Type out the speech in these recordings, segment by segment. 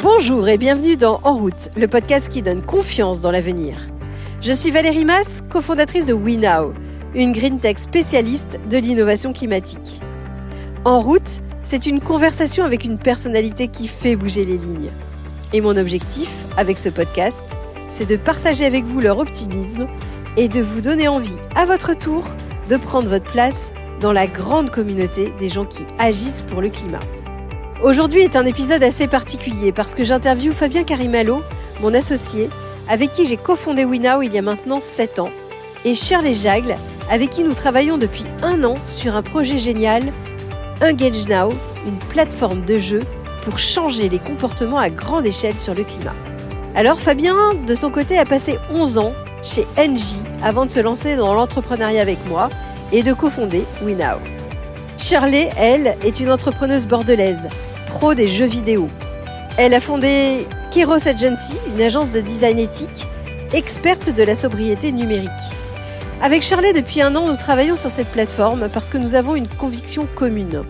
Bonjour et bienvenue dans En route, le podcast qui donne confiance dans l'avenir. Je suis Valérie Mass, cofondatrice de WeNow, une green tech spécialiste de l'innovation climatique. En route, c'est une conversation avec une personnalité qui fait bouger les lignes. Et mon objectif avec ce podcast, c'est de partager avec vous leur optimisme et de vous donner envie, à votre tour, de prendre votre place dans la grande communauté des gens qui agissent pour le climat. Aujourd'hui est un épisode assez particulier parce que j'interviewe Fabien Carimalo, mon associé, avec qui j'ai cofondé WeNow il y a maintenant 7 ans, et Shirley Jagle, avec qui nous travaillons depuis un an sur un projet génial, Engage Now, une plateforme de jeu pour changer les comportements à grande échelle sur le climat. Alors Fabien, de son côté, a passé 11 ans chez Engie avant de se lancer dans l'entrepreneuriat avec moi et de cofonder WeNow. Shirley, elle, est une entrepreneuse bordelaise, des jeux vidéo. Elle a fondé Keros Agency, une agence de design éthique, experte de la sobriété numérique. Avec Shirley, depuis un an, nous travaillons sur cette plateforme parce que nous avons une conviction commune,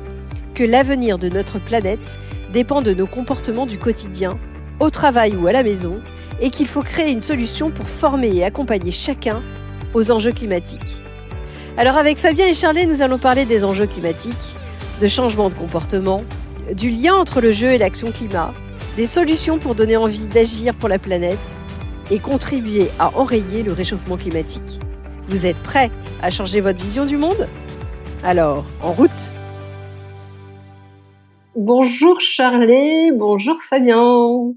que l'avenir de notre planète dépend de nos comportements du quotidien, au travail ou à la maison, et qu'il faut créer une solution pour former et accompagner chacun aux enjeux climatiques. Alors avec Fabien et Charlet, nous allons parler des enjeux climatiques, de changement de comportement, du lien entre le jeu et l'action climat, des solutions pour donner envie d'agir pour la planète et contribuer à enrayer le réchauffement climatique. Vous êtes prêts à changer votre vision du monde? Alors, en route Bonjour Charlet, bonjour Fabien.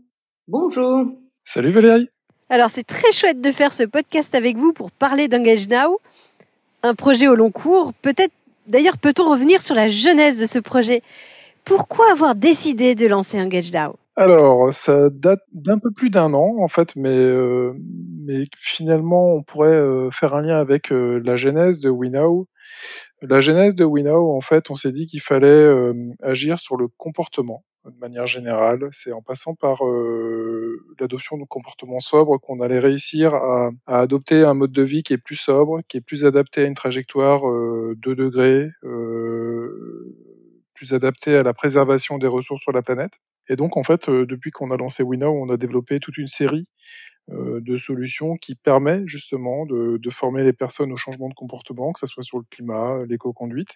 Bonjour. Salut Valérie. Alors c'est très chouette de faire ce podcast avec vous pour parler d'Engage Now un projet au long cours. Peut-être, d'ailleurs, peut-on revenir sur la genèse de ce projet? Pourquoi avoir décidé de lancer Engage DAO? Alors, ça date d'un peu plus d'un an, en fait, mais, euh, mais finalement, on pourrait euh, faire un lien avec euh, la genèse de WeNow. La genèse de WeNow, en fait, on s'est dit qu'il fallait agir sur le comportement de manière générale. C'est en passant par euh, l'adoption de comportements sobres qu'on allait réussir à, adopter un mode de vie qui est plus sobre, qui est plus adapté à une trajectoire euh, 2 degrés, euh, plus à la préservation des ressources sur la planète. Et donc, en fait, euh, depuis qu'on a lancé WeNow, on a développé toute une série euh, de solutions qui permet justement de, former les personnes au changement de comportement, que ce soit sur le climat, l'éco-conduite.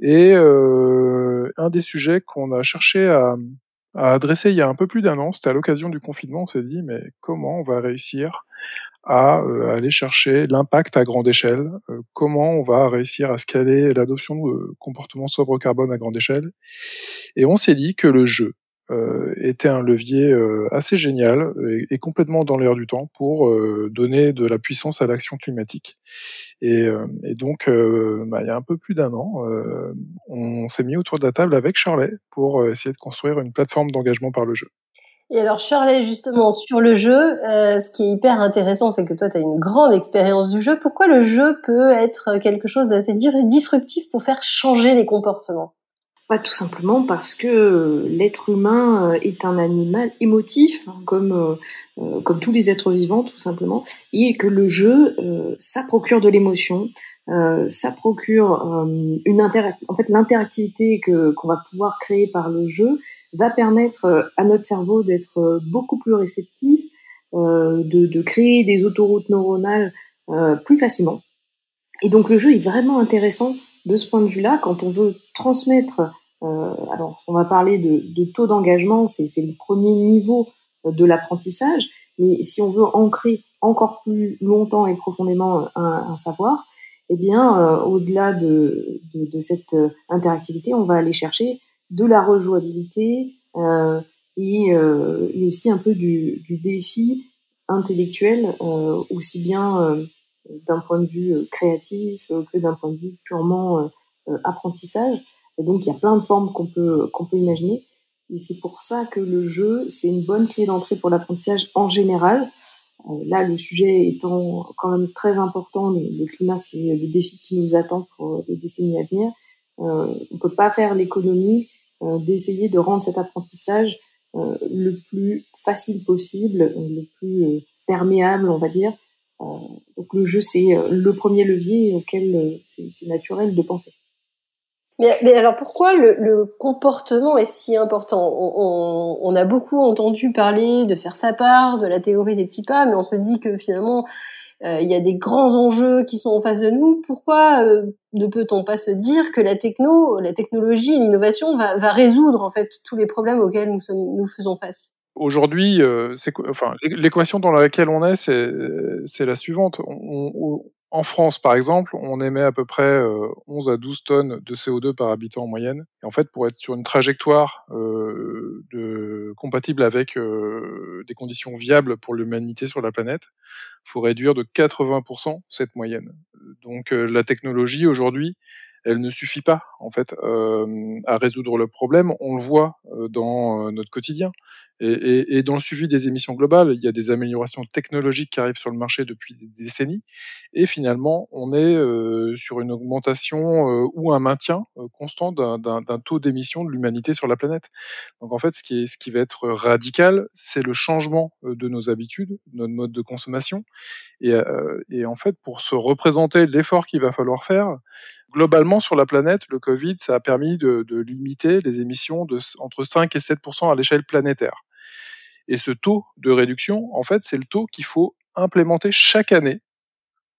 Et euh, un des sujets qu'on a cherché à, adresser il y a un peu plus d'un an, c'était à l'occasion du confinement, on s'est dit, mais comment on va réussir à euh, aller chercher l'impact à grande échelle, comment on va réussir à scaler l'adoption de comportements sobre carbone à grande échelle. Et on s'est dit que le jeu, euh, était un levier euh, assez génial et, complètement dans l'air du temps pour euh, donner de la puissance à l'action climatique. Et, donc, bah, il y a un peu plus d'un an, on s'est mis autour de la table avec Charlet pour essayer de construire une plateforme d'engagement par le jeu. Et alors Charlet, justement, sur le jeu, ce qui est hyper intéressant, c'est que toi, tu as une grande expérience du jeu. Pourquoi le jeu peut être quelque chose d'assez disruptif pour faire changer les comportements? Pas tout simplement parce que euh, l'être humain euh, est un animal émotif, hein, comme, euh, comme tous les êtres vivants, tout simplement, et que le jeu, ça procure de l'émotion, ça procure une en fait l'interactivité que qu'on va pouvoir créer par le jeu va permettre à notre cerveau d'être beaucoup plus réceptif, de, de créer des autoroutes neuronales plus facilement. Et donc le jeu est vraiment intéressant de ce point de vue-là, quand on veut transmettre, euh, alors on va parler de, taux d'engagement, c'est le premier niveau de l'apprentissage, mais si on veut ancrer encore plus longtemps et profondément un, savoir, eh bien, euh, au-delà de, de, de, cette interactivité, on va aller chercher de la rejouabilité euh, et, euh, et, aussi un peu du, du défi intellectuel, euh, aussi bien d'un point de vue euh, créatif euh, que d'un point de vue purement euh, apprentissage. Et donc il y a plein de formes qu'on peut qu'on peut imaginer. Et c'est pour ça que le jeu, c'est une bonne clé d'entrée pour l'apprentissage en général. là, le sujet étant quand même très important, le, climat, c'est le défi qui nous attend pour les décennies à venir. Euh, on peut pas faire l'économie d'essayer de rendre cet apprentissage le plus facile possible, le plus perméable, on va dire, euh, donc le jeu, c'est euh, le premier levier auquel euh, c'est naturel de penser. Mais, alors pourquoi le, comportement est si important? On, a beaucoup entendu parler de faire sa part, de la théorie des petits pas, mais on se dit que finalement euh, il y a des grands enjeux qui sont en face de nous. Pourquoi euh, ne peut-on pas se dire que la techno, la technologie, l'innovation va, va, résoudre en fait tous les problèmes auxquels nous, sommes, nous faisons face? Aujourd'hui, euh, enfin, l'équation dans laquelle on est, c'est la suivante. En France, par exemple, on émet à peu près 11 euh, à 12 tonnes de CO2 par habitant en moyenne. Et en fait, pour être sur une trajectoire euh, compatible avec euh, des conditions viables pour l'humanité sur la planète, il faut réduire de 80% cette moyenne. Donc la technologie aujourd'hui, elle ne suffit pas en fait à résoudre le problème. On le voit dans notre quotidien. Et, dans le suivi des émissions globales, il y a des améliorations technologiques qui arrivent sur le marché depuis des décennies. Et finalement, on est euh, sur une augmentation euh, ou un maintien euh, constant d'un taux d'émission de l'humanité sur la planète. Donc en fait, ce qui, est, ce qui va être radical, c'est le changement de nos habitudes, de notre mode de consommation. Et en fait, pour se représenter l'effort qu'il va falloir faire, globalement sur la planète, le Covid, ça a permis de, limiter les émissions de entre 5 et 7% à l'échelle planétaire. Et ce taux de réduction, en fait, c'est le taux qu'il faut implémenter chaque année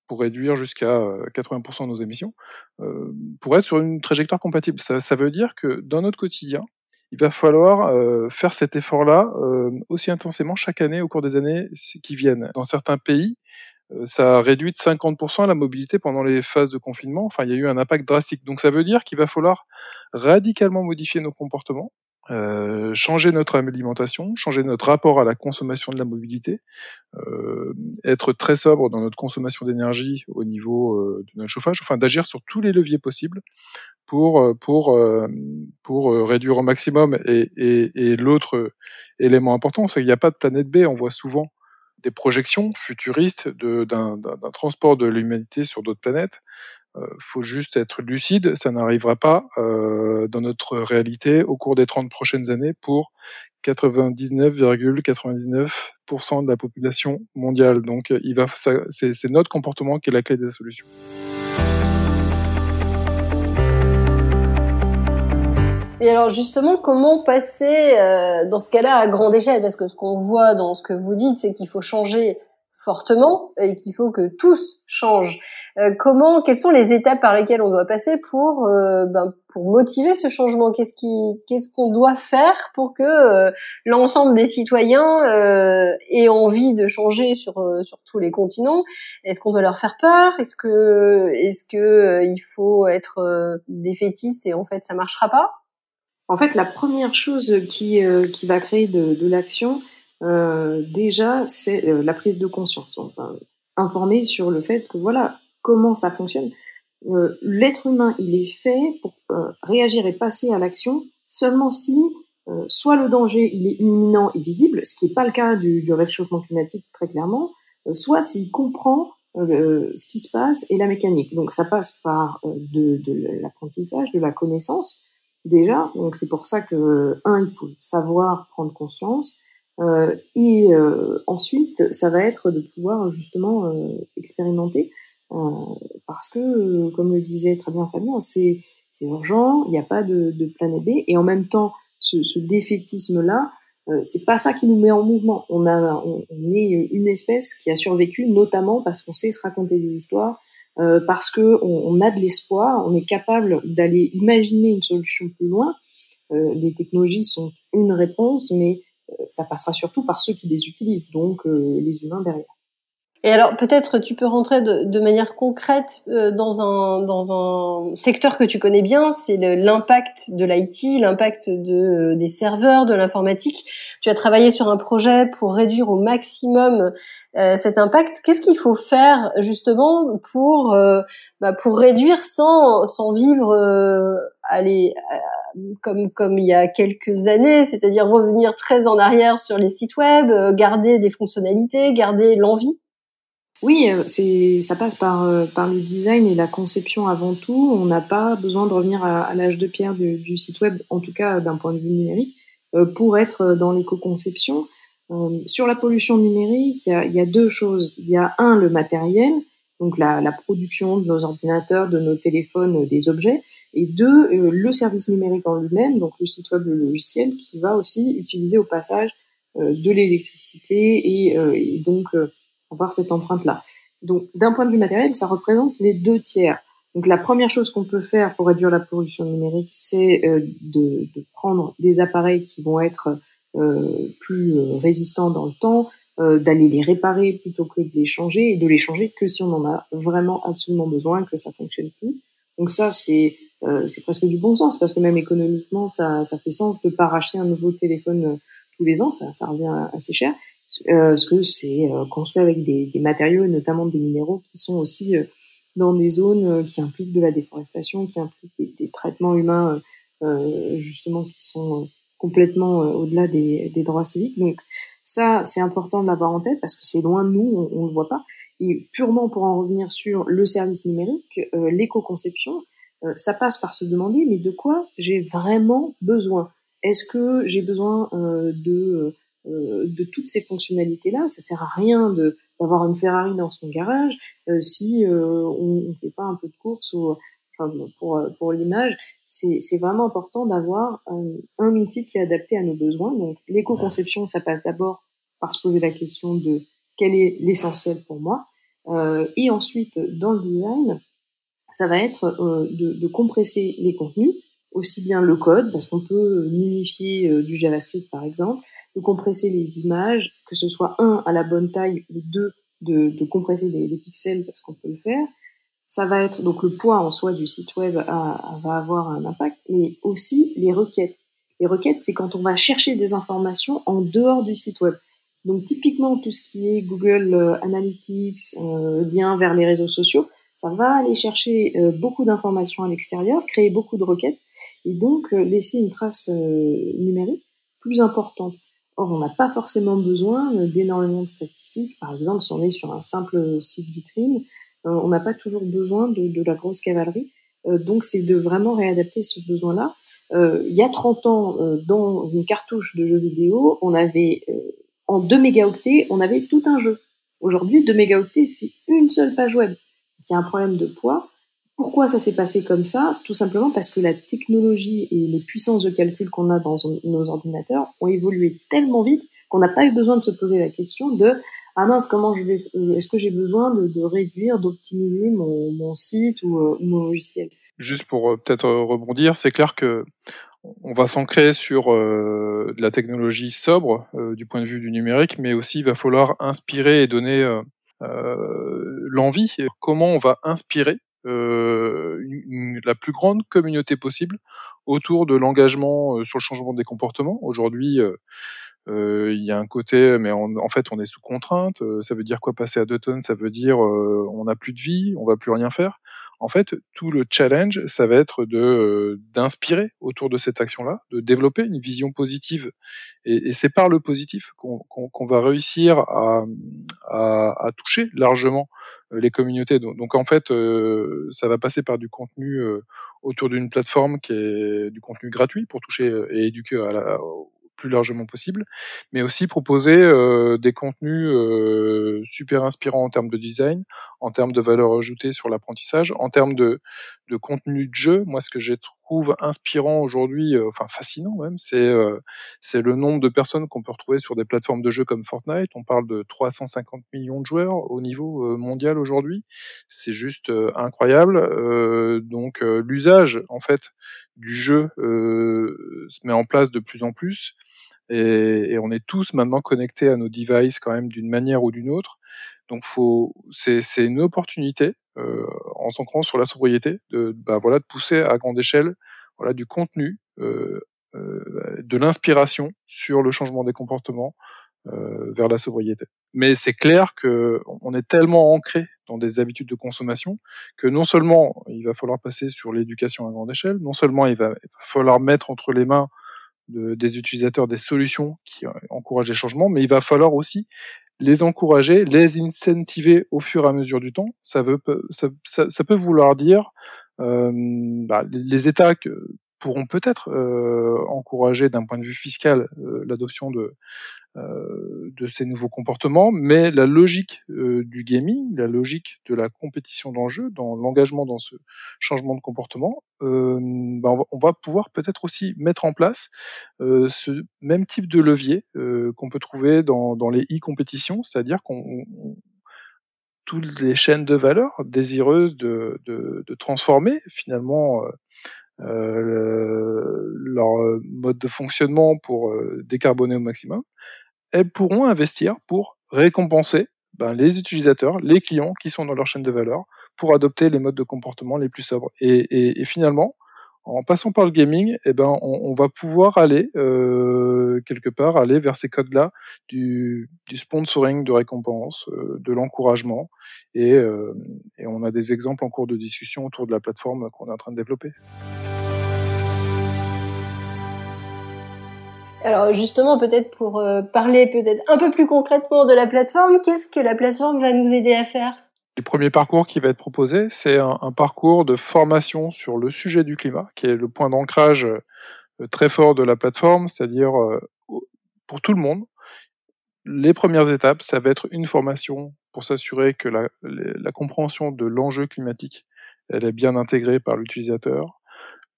pour réduire jusqu'à 80% euh, de nos émissions, euh, pour être sur une trajectoire compatible. Ça, veut dire que dans notre quotidien, il va falloir euh, faire cet effort-là aussi intensément chaque année au cours des années qui viennent. Dans certains pays, ça a réduit de 50% la mobilité pendant les phases de confinement. Enfin, il y a eu un impact drastique. Donc ça veut dire qu'il va falloir radicalement modifier nos comportements, euh, changer notre alimentation, changer notre rapport à la consommation de la mobilité, euh, être très sobre dans notre consommation d'énergie au niveau euh, de notre chauffage, enfin d'agir sur tous les leviers possibles pour euh, pour euh, pour réduire au maximum. Et, et, et l'autre élément important, c'est qu'il n'y a pas de planète B. On voit souvent des projections futuristes d'un transport de l'humanité sur d'autres planètes. Euh, faut juste être lucide, ça n'arrivera pas euh, dans notre réalité au cours des 30 prochaines années pour 99,99% de la population mondiale. Donc, c'est notre comportement qui est la clé des solutions. Et alors justement, comment passer euh, dans ce cas-là à grande échelle? Parce que ce qu'on voit dans ce que vous dites, c'est qu'il faut changer fortement et qu'il faut que tous changent. Euh, comment, quelles sont les étapes par lesquelles on doit passer pour euh, ben, pour motiver ce changement? Qu'est-ce qui, qu'est-ce qu'on doit faire pour que l'ensemble des citoyens aient envie de changer sur sur tous les continents? Est-ce qu'on doit leur faire peur? Est-ce que est-ce que il faut être défaitiste et en fait ça marchera pas? En fait, la première chose qui, euh, qui va créer de, l'action, euh, déjà, c'est euh, la prise de conscience. informer sur le fait que voilà comment ça fonctionne. Euh, l'être humain, il est fait pour réagir et passer à l'action seulement si soit le danger il est imminent et visible, ce qui n'est pas le cas du, réchauffement climatique très clairement, soit s'il comprend ce qui se passe et la mécanique. Donc ça passe par de, de l'apprentissage, de la connaissance, déjà. Donc c'est pour ça que un, il faut savoir prendre conscience. Euh, et euh, ensuite, ça va être de pouvoir justement euh, expérimenter, euh, parce que, comme le disait très bien Fabien, c'est c'est urgent, il n'y a pas de, de planète B, et en même temps, ce, ce défaitisme-là, c'est pas ça qui nous met en mouvement. On a, on, est une espèce qui a survécu, notamment parce qu'on sait se raconter des histoires, euh, parce que on, a de l'espoir, on est capable d'aller imaginer une solution plus loin. Euh, les technologies sont une réponse, mais euh, ça passera surtout par ceux qui les utilisent, donc les humains derrière. Et alors peut-être tu peux rentrer de, de manière concrète euh, dans un dans un secteur que tu connais bien, c'est l'impact de l'IT, l'impact de des serveurs, de l'informatique. Tu as travaillé sur un projet pour réduire au maximum euh, cet impact. Qu'est-ce qu'il faut faire justement pour euh, bah, pour réduire sans sans vivre euh, aller comme comme il y a quelques années, c'est-à-dire revenir très en arrière sur les sites web, garder des fonctionnalités, garder l'envie? Oui, euh, c'est ça passe par, euh, par le design et la conception avant tout. On n'a pas besoin de revenir à, l'âge de pierre du, site web, en tout cas d'un point de vue numérique, euh, pour être dans l'éco-conception. sur la pollution numérique, il y, a, deux choses. Il y a un, le matériel, donc la, production de nos ordinateurs, de nos téléphones, des objets, et deux, le service numérique en lui-même, donc le site web, le logiciel, qui va aussi utiliser au passage de l'électricité et, donc avoir cette empreinte-là. Donc d'un point de vue matériel, ça représente les deux tiers. Donc la première chose qu'on peut faire pour réduire la pollution numérique, c'est de, de, prendre des appareils qui vont être euh, plus résistants dans le temps, euh, d'aller les réparer plutôt que de les changer et de les changer que si on en a vraiment absolument besoin, que ça fonctionne plus. Donc ça, c'est euh, c'est presque du bon sens parce que même économiquement, ça, ça fait sens de pas racheter un nouveau téléphone euh, tous les ans, ça, revient assez cher, euh, parce que c'est construit avec des, des, matériaux notamment des minéraux qui sont aussi dans des zones qui impliquent de la déforestation, qui impliquent des, des traitements humains justement qui sont complètement au-delà des, des droits civiques. Donc ça, c'est important de l'avoir en tête parce que c'est loin de nous, on ne le voit pas. Et purement pour en revenir sur le service numérique, euh, l'éco-conception, euh, ça passe par se demander, mais de quoi j'ai vraiment besoin? Est-ce que j'ai besoin euh, de, de toutes ces fonctionnalités-là Ça sert à rien de d'avoir une Ferrari dans son garage si on ne fait pas un peu de course ou pour, pour l'image, c'est vraiment important d'avoir un, un, outil qui est adapté à nos besoins. Donc l'éco-conception, ça passe d'abord par se poser la question de quel est l'essentiel pour moi. Euh, et ensuite, dans le design, ça va être euh, de, de, compresser les contenus, aussi bien le code, parce qu'on peut minifier euh, du JavaScript par exemple, de compresser les images, que ce soit un à la bonne taille ou deux de, compresser les, pixels parce qu'on peut le faire, ça va être donc le poids en soi du site web va avoir un impact, mais aussi les requêtes. Les requêtes, c'est quand on va chercher des informations en dehors du site web. Donc typiquement tout ce qui est Google euh, Analytics, euh, lien vers les réseaux sociaux, ça va aller chercher euh, beaucoup d'informations à l'extérieur, créer beaucoup de requêtes et donc laisser une trace numérique plus importante. Or, on n'a pas forcément besoin d'énormément de statistiques. Par exemple, si on est sur un simple site vitrine, euh, on n'a pas toujours besoin de, la grosse cavalerie. Euh, donc c'est de vraiment réadapter ce besoin-là. Euh, il y a 30 ans, dans une cartouche de jeux vidéo, on avait en 2 mégaoctets, on avait tout un jeu. Aujourd'hui, 2 mégaoctets, c'est une seule page web. Il y a un problème de poids. Pourquoi ça s'est passé comme ça? Tout simplement parce que la technologie et les puissances de calcul qu'on a dans nos ordinateurs ont évolué tellement vite qu'on n'a pas eu besoin de se poser la question de ah mince, comment je vais, euh, est-ce que j'ai besoin de, réduire, d'optimiser mon, site ou euh, mon logiciel? Juste pour euh, peut-être rebondir, c'est clair que on va s'ancrer sur de la technologie sobre du point de vue du numérique, mais aussi il va falloir inspirer et donner l'envie. Comment on va inspirer une, la plus grande communauté possible autour de l'engagement sur le changement des comportements. Aujourd'hui, euh, il y a un côté, mais en fait, on est sous contrainte. Euh, ça veut dire quoi passer à deux tonnes? Ça veut dire euh, on n'a plus de vie, on va plus rien faire. En fait, tout le challenge, ça va être de d'inspirer autour de cette action-là, de développer une vision positive. Et, c'est par le positif qu'on va réussir à, toucher largement les communautés. Donc, en fait, ça va passer par du contenu autour d'une plateforme qui est du contenu gratuit pour toucher et éduquer à la, plus largement possible, mais aussi proposer euh, des contenus euh, super inspirants en termes de design, en termes de valeur ajoutée sur l'apprentissage, en termes de, de contenu de jeu. Moi, ce que je trouve inspirant aujourd'hui, euh, enfin fascinant même, c'est euh, c'est le nombre de personnes qu'on peut retrouver sur des plateformes de jeux comme Fortnite. On parle de 350 millions de joueurs au niveau euh, mondial aujourd'hui. C'est juste incroyable. donc l'usage en fait du jeu se met en place de plus en plus. Et, on est tous maintenant connectés à nos devices quand même d'une manière ou d'une autre. Donc faut, c'est, une opportunité euh, en s'ancrant sur la sobriété de, bah, voilà, de pousser à grande échelle voilà, du contenu, euh, euh, de l'inspiration sur le changement des comportements vers la sobriété. Mais c'est clair que on est tellement ancré dans des habitudes de consommation que non seulement il va falloir passer sur l'éducation à grande échelle, non seulement il va falloir mettre entre les mains de, des utilisateurs des solutions qui encouragent les changements, mais il va falloir aussi les encourager, les incentiver au fur et à mesure du temps. Ça, veut, ça, ça peut vouloir dire euh, bah, les États que, pourront peut-être encourager d'un point de vue fiscal l'adoption de euh, de ces nouveaux comportements, mais la logique euh, du gaming, la logique de la compétition d'enjeu, dans l'engagement dans ce changement de comportement, euh, ben on va pouvoir peut-être aussi mettre en place ce même type de levier qu'on peut trouver dans, dans les e-compétitions, c'est-à-dire qu'on toutes les chaînes de valeur désireuses de, de transformer finalement euh, leur mode de fonctionnement pour décarboner au maximum, elles pourront investir pour récompenser ben, les utilisateurs, les clients qui sont dans leur chaîne de valeur pour adopter les modes de comportement les plus sobres. Et, finalement, en passant par le gaming, eh ben, on, va pouvoir aller euh, quelque part aller vers ces codes-là du, sponsoring de récompense, euh, de l'encouragement, et, euh, et on a des exemples en cours de discussion autour de la plateforme qu'on est en train de développer. Alors justement, peut-être pour parler peut-être un peu plus concrètement de la plateforme, qu'est-ce que la plateforme va nous aider à faire? Le premier parcours qui va être proposé, c'est un, parcours de formation sur le sujet du climat, qui est le point d'ancrage euh, très fort de la plateforme, c'est-à-dire euh, pour tout le monde. Les premières étapes, ça va être une formation pour s'assurer que la, la compréhension de l'enjeu climatique elle est bien intégrée par l'utilisateur,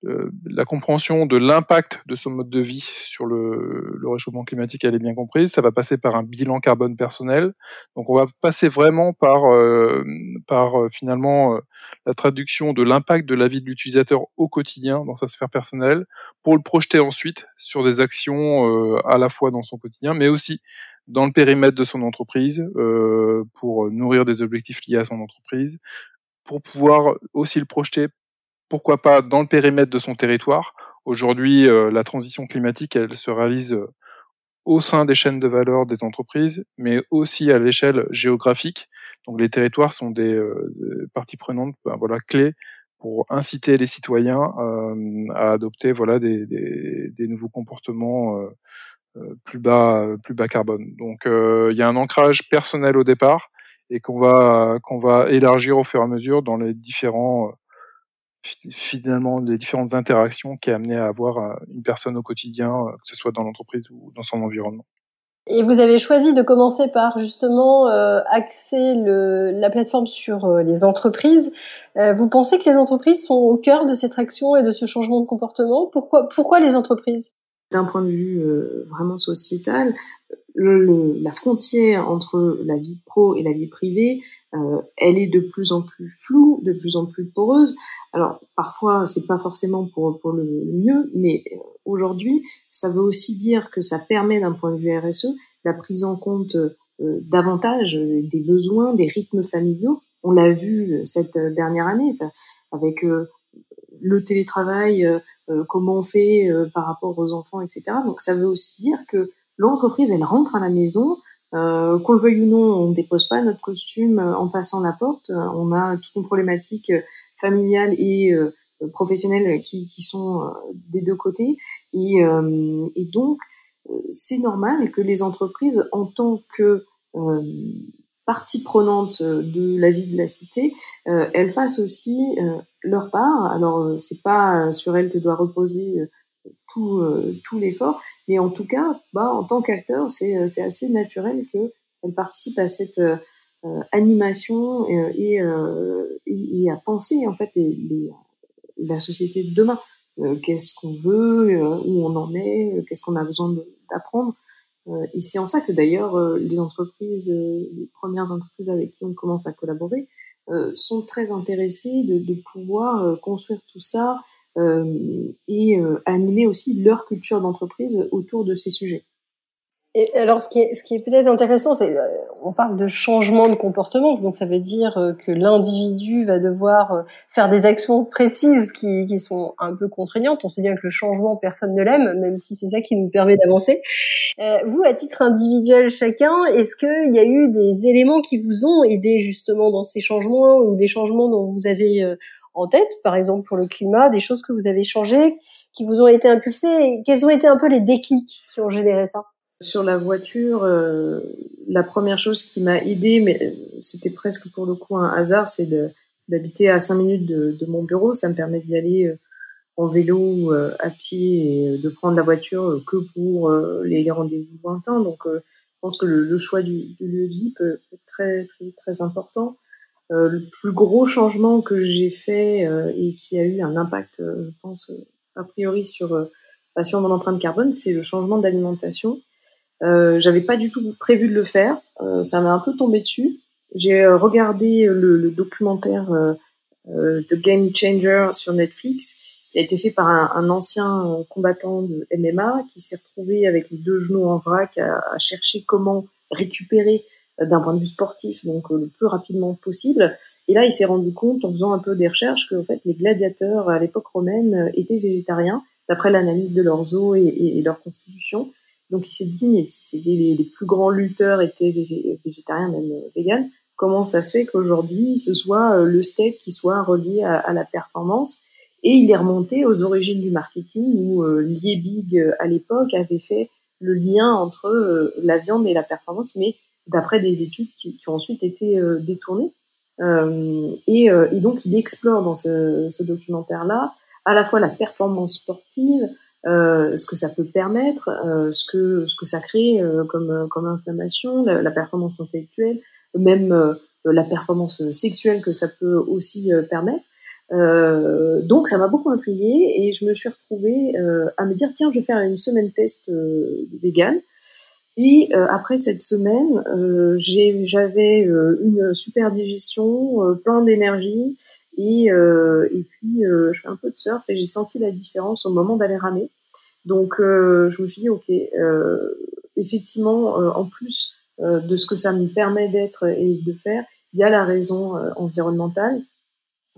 euh, la compréhension de l'impact de son mode de vie sur le, réchauffement climatique, elle est bien comprise. Ça va passer par un bilan carbone personnel. Donc, on va passer vraiment par, euh, par euh, finalement la traduction de l'impact de la vie de l'utilisateur au quotidien dans sa sphère personnelle, pour le projeter ensuite sur des actions à la fois dans son quotidien, mais aussi dans le périmètre de son entreprise, pour nourrir des objectifs liés à son entreprise, pour pouvoir aussi le projeter pourquoi pas dans le périmètre de son territoire. Aujourd'hui, euh, la transition climatique, elle se réalise euh, au sein des chaînes de valeur des entreprises, mais aussi à l'échelle géographique. Donc les territoires sont des, euh, parties prenantes ben, voilà, clés pour inciter les citoyens à adopter voilà, des, des, des nouveaux comportements plus, bas, plus bas carbone. Donc il y a un ancrage personnel au départ et qu'on va, qu'on va élargir au fur et à mesure dans les différents finalement les différentes interactions qui est amené à avoir euh, une personne au quotidien, euh, que ce soit dans l'entreprise ou dans son environnement. Et vous avez choisi de commencer par justement euh, axer le, la plateforme sur les entreprises. vous pensez que les entreprises sont au cœur de cette action et de ce changement de comportement? Pourquoi, pourquoi les entreprises? D'un point de vue vraiment sociétal, le, la frontière entre la vie pro et la vie privée, euh, elle est de plus en plus floue, de plus en plus poreuse. Alors parfois c'est pas forcément pour le mieux, mais euh, aujourd'hui ça veut aussi dire que ça permet d'un point de vue RSE la prise en compte euh, davantage des besoins, des rythmes familiaux. On l'a vu cette dernière année, avec le télétravail, comment on fait par rapport aux enfants, etc. Donc ça veut aussi dire que l'entreprise, elle rentre à la maison, euh, qu'on le veuille ou non, on ne dépose pas notre costume euh, en passant la porte. Euh, on a toute une problématique familiale et professionnelle qui, qui sont des deux côtés. Et, et donc, c'est normal que les entreprises, en tant que partie prenante de la vie de la cité, elles fassent aussi leur part. Alors, c'est pas sur elles que doit reposer tout, l'effort, mais en tout cas, bah, en tant qu'acteur, c'est, euh, assez naturel qu'elle participe à cette euh, euh, animation et, à penser en fait la société de demain. qu'est-ce qu'on veut, où on en est, qu'est-ce qu'on a besoin d'apprendre. Et c'est en ça que d'ailleurs les entreprises, les premières entreprises avec qui on commence à collaborer, sont très intéressées de, de pouvoir construire tout ça euh, et euh, animer aussi leur culture d'entreprise autour de ces sujets. Et alors, ce qui est, ce qui est peut-être intéressant, c'est euh, on parle de changement de comportement, donc ça veut dire que l'individu va devoir faire des actions précises qui, qui, sont un peu contraignantes. On sait bien que le changement, personne ne l'aime, même si c'est ça qui nous permet d'avancer. Euh, vous, à titre individuel, chacun, est-ce qu'il y a eu des éléments qui vous ont aidé justement dans ces changements ou des changements dont vous avez en tête, par exemple pour le climat, des choses que vous avez changées, qui vous ont été impulsées Quels ont été un peu les déclics qui ont généré ça? Sur la voiture, euh, la première chose qui m'a aidée, mais euh, c'était presque pour le coup un hasard, c'est d'habiter à 5 minutes de, mon bureau. Ça me permet d'y aller en vélo, à pied, et de prendre la voiture que pour les, rendez-vous lointains. Donc, je pense que le, choix du, lieu de vie peut être très, très, très important. le plus gros changement que j'ai fait et qui a eu un impact, je pense, a priori sur, bah, sur mon empreinte carbone, c'est le changement d'alimentation. Euh, J'avais pas du tout prévu de le faire. Euh, ça m'a un peu tombé dessus. J'ai euh, regardé le, le documentaire euh, The Game Changer sur Netflix, qui a été fait par un, un ancien combattant de MMA qui s'est retrouvé avec les deux genoux en vrac à, à chercher comment récupérer d'un point de vue sportif, donc le plus rapidement possible. Et là, il s'est rendu compte, en faisant un peu des recherches, que en fait, les gladiateurs à l'époque romaine étaient végétariens, d'après l'analyse de leurs os et, et, et leur constitution. Donc il s'est dit, mais si c'était les, plus grands lutteurs étaient végétariens, même euh, véganes, comment ça se fait qu'aujourd'hui ce soit euh, le steak qui soit relié à, la performance? Et il est remonté aux origines du marketing où euh, Liebig à l'époque avait fait le lien entre la viande et la performance, mais d'après des études qui, ont ensuite été détournées. Et, donc il explore dans ce, documentaire-là à la fois la performance sportive, ce que ça peut permettre, euh, ce que ce que ça crée euh, comme comme inflammation, la, la performance intellectuelle, même la performance sexuelle que ça peut aussi permettre. donc ça m'a beaucoup intriguée et je me suis retrouvée à me dire tiens je vais faire une semaine test vegan. Et après cette semaine, j'avais une super digestion, plein d'énergie, et, euh, et puis, euh, je fais un peu de surf et j'ai senti la différence au moment d'aller ramer. Donc, euh, je me suis dit, OK, effectivement, en plus de ce que ça me permet d'être et de faire, il y a la raison environnementale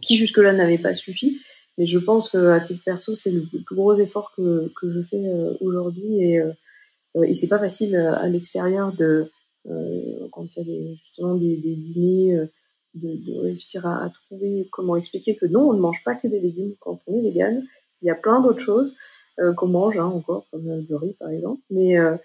qui jusque-là n'avait pas suffi. Mais je pense que à titre perso, c'est le plus gros effort que, que je fais aujourd'hui et, et c'est pas facile à l'extérieur de quand il y a justement des, dîners de, de réussir à, à, trouver comment expliquer que non, on ne mange pas que des légumes quand on est vegan. Il y a plein d'autres choses euh, qu'on mange hein, encore, comme le riz par exemple. Mais euh,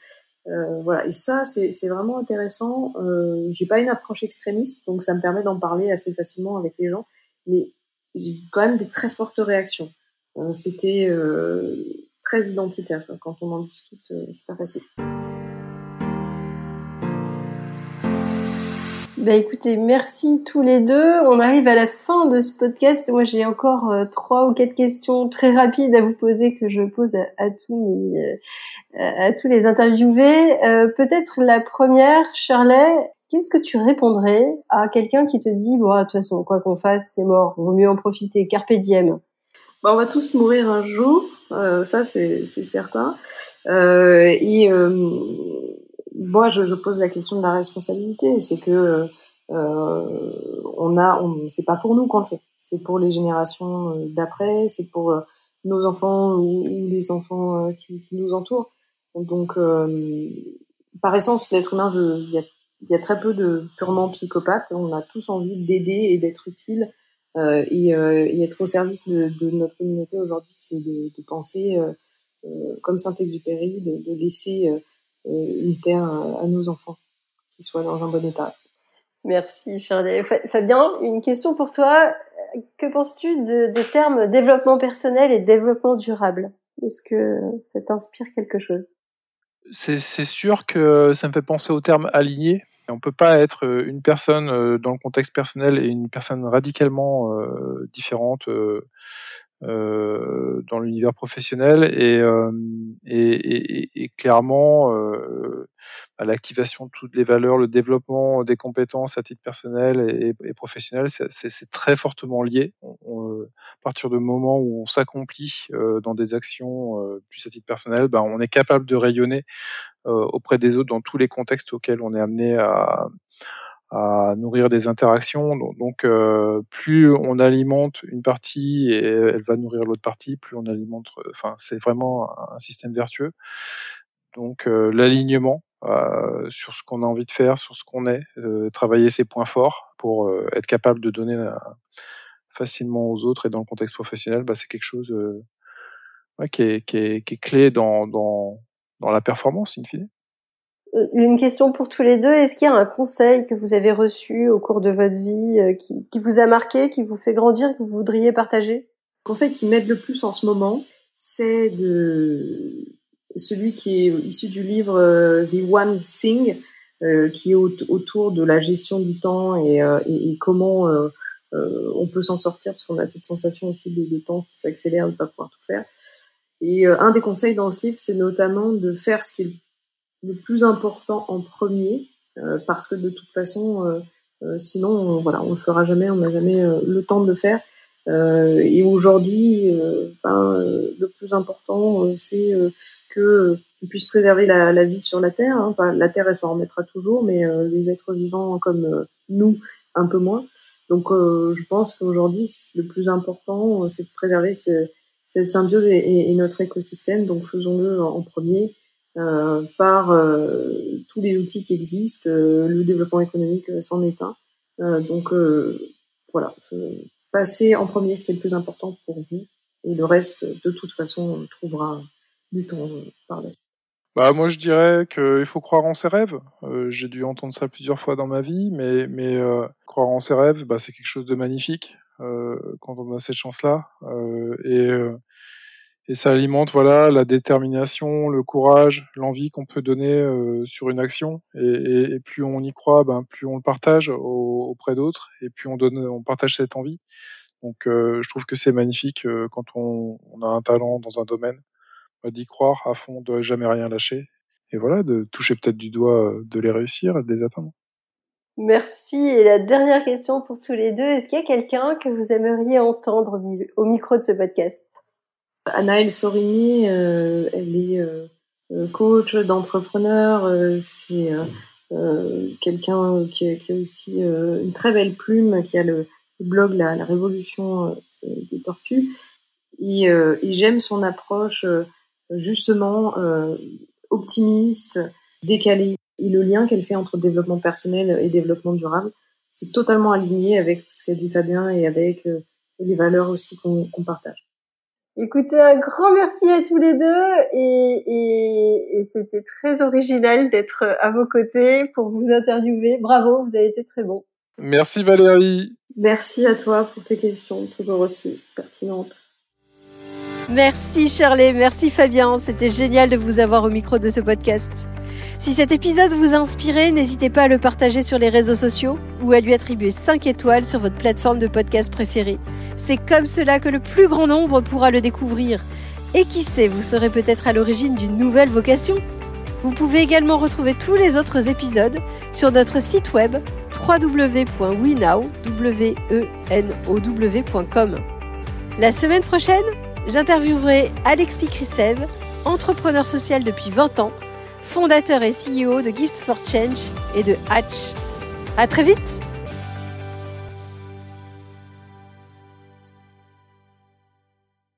euh, voilà, et ça c'est vraiment intéressant. Euh, J'ai pas une approche extrémiste, donc ça me permet d'en parler assez facilement avec les gens. Mais j'ai quand même des très fortes réactions. Euh, c'était euh, très identitaire quand on en discute, c'est pas facile. Bah écoutez, merci tous les deux. On arrive à la fin de ce podcast. Moi, j'ai encore euh, trois ou quatre questions très rapides à vous poser que je pose à, euh, tous les interviewés. Euh, peut-être la première, Charlet. Qu'est-ce que tu répondrais à quelqu'un qui te dit, bon, de toute façon, quoi qu'on fasse, c'est mort. Vaut mieux en profiter. Carpe diem? Bah, on va tous mourir un jour. ça, c'est certain. et moi, je, je, pose la question de la responsabilité. C'est que euh, on a, on, c'est pas pour nous qu'on le fait. C'est pour les générations euh, d'après. C'est pour euh, nos enfants ou, les enfants euh, qui, qui, nous entourent. Donc, par essence, l'être humain, il y a, y a, très peu de purement psychopathes. On a tous envie d'aider et d'être utile. Euh, et, et, être au service de, de notre communauté aujourd'hui, c'est de, de, penser euh, comme Saint-Exupéry, de, de, laisser euh, une terre à nos enfants qui soit dans un bon état. Merci Charlie. Fabien, une question pour toi. Que penses-tu de, des termes développement personnel et développement durable? Est-ce que ça t'inspire quelque chose? C'est sûr que ça me fait penser au terme aligné. On peut pas être une personne dans le contexte personnel et une personne radicalement euh, différente euh, euh, dans l'univers professionnel et, euh, et, et, et, clairement euh, bah, l'activation de toutes les valeurs, le développement des compétences à titre personnel et, professionnel, c'est très fortement lié. On, à partir du moment où on s'accomplit dans des actions plus à titre personnel, bah, on est capable de rayonner auprès des autres dans tous les contextes auxquels on est amené à nourrir des interactions. Donc, euh, plus on alimente une partie et elle va nourrir l'autre partie, plus on alimente. Enfin, c'est vraiment un système vertueux. Donc, euh, l'alignement euh, sur ce qu'on a envie de faire, sur ce qu'on est, euh, travailler ses points forts pour euh, être capable de donner euh, facilement aux autres et dans le contexte professionnel, bah, c'est quelque chose ouais, qui, est, qui, est, qui, est, clé dans, dans, dans la performance, in fine. Euh, une question pour tous les deux. Est-ce qu'il y a un conseil que vous avez reçu au cours de votre vie euh, qui, vous a marqué, qui vous fait grandir, que vous voudriez partager? Conseil qui m'aide le plus en ce moment, c'est celui qui est issu du livre euh, The One Thing, qui est autour de la gestion du temps et, comment on peut s'en sortir, parce qu'on a cette sensation aussi de, temps qui s'accélère, de ne pas pouvoir tout faire. Et un des conseils dans ce livre, c'est notamment de faire ce qui est le plus important en premier, parce que de toute façon, sinon, voilà, on le fera jamais, on n'a jamais le temps de le faire. Euh, et aujourd'hui, euh, ben, euh, le plus important, c'est que on puisse préserver la, la, vie sur la Terre. Hein. La Terre, elle s'en remettra toujours, mais les êtres vivants comme nous, un peu moins. Donc, je pense qu'aujourd'hui, le plus important, c'est de préserver cette symbiose et, et, notre écosystème. Donc, faisons-le en premier euh, par tous les outils qui existent. le développement économique s'en est un. donc, voilà passer en premier ce qui est le plus important pour vous. Et le reste, de toute façon, on trouvera du temps euh, par là. Bah, moi, je dirais qu'il faut croire en ses rêves. Euh, j'ai dû entendre ça plusieurs fois dans ma vie, mais, euh, croire en ses rêves, bah, c'est quelque chose de magnifique quand on a cette chance-là. Et ça alimente voilà la détermination, le courage, l'envie qu'on peut donner euh, sur une action. Et, et, et, plus on y croit, ben plus on le partage auprès d'autres, et plus on donne, on partage cette envie. Donc euh, je trouve que c'est magnifique euh, quand on, on, a un talent dans un domaine, bah, d'y croire à fond, de jamais rien lâcher, et voilà, de toucher peut-être du doigt, de les réussir, de les atteindre. Merci. Et la dernière question pour tous les deux, est-ce qu'il y a quelqu'un que vous aimeriez entendre au micro de ce podcast? Anaëlle Sorini, euh, elle est euh, euh, coach d'entrepreneur. c'est quelqu'un qui, qui, a aussi une très belle plume, qui a le, blog La, la Révolution des Tortues. Et, et j'aime son approche justement optimiste, décalée. Et le lien qu'elle fait entre développement personnel et développement durable, c'est totalement aligné avec ce qu'a dit Fabien et avec les valeurs aussi qu'on partage. Écoutez, un grand merci à tous les deux et, et, et c'était très original d'être à vos côtés pour vous interviewer. Bravo, vous avez été très bon. Merci Valérie. Merci à toi pour tes questions, toujours aussi pertinentes. Merci Shirley, merci Fabien, c'était génial de vous avoir au micro de ce podcast. Si cet épisode vous a inspiré, n'hésitez pas à le partager sur les réseaux sociaux ou à lui attribuer 5 étoiles sur votre plateforme de podcast préférée. C'est comme cela que le plus grand nombre pourra le découvrir. Et qui sait, vous serez peut-être à l'origine d'une nouvelle vocation Vous pouvez également retrouver tous les autres épisodes sur notre site web www.wenow.com. La semaine prochaine, j'interviewerai Alexis Krisev, entrepreneur social depuis 20 ans, fondateur et CEO de Gift for Change et de Hatch. À très vite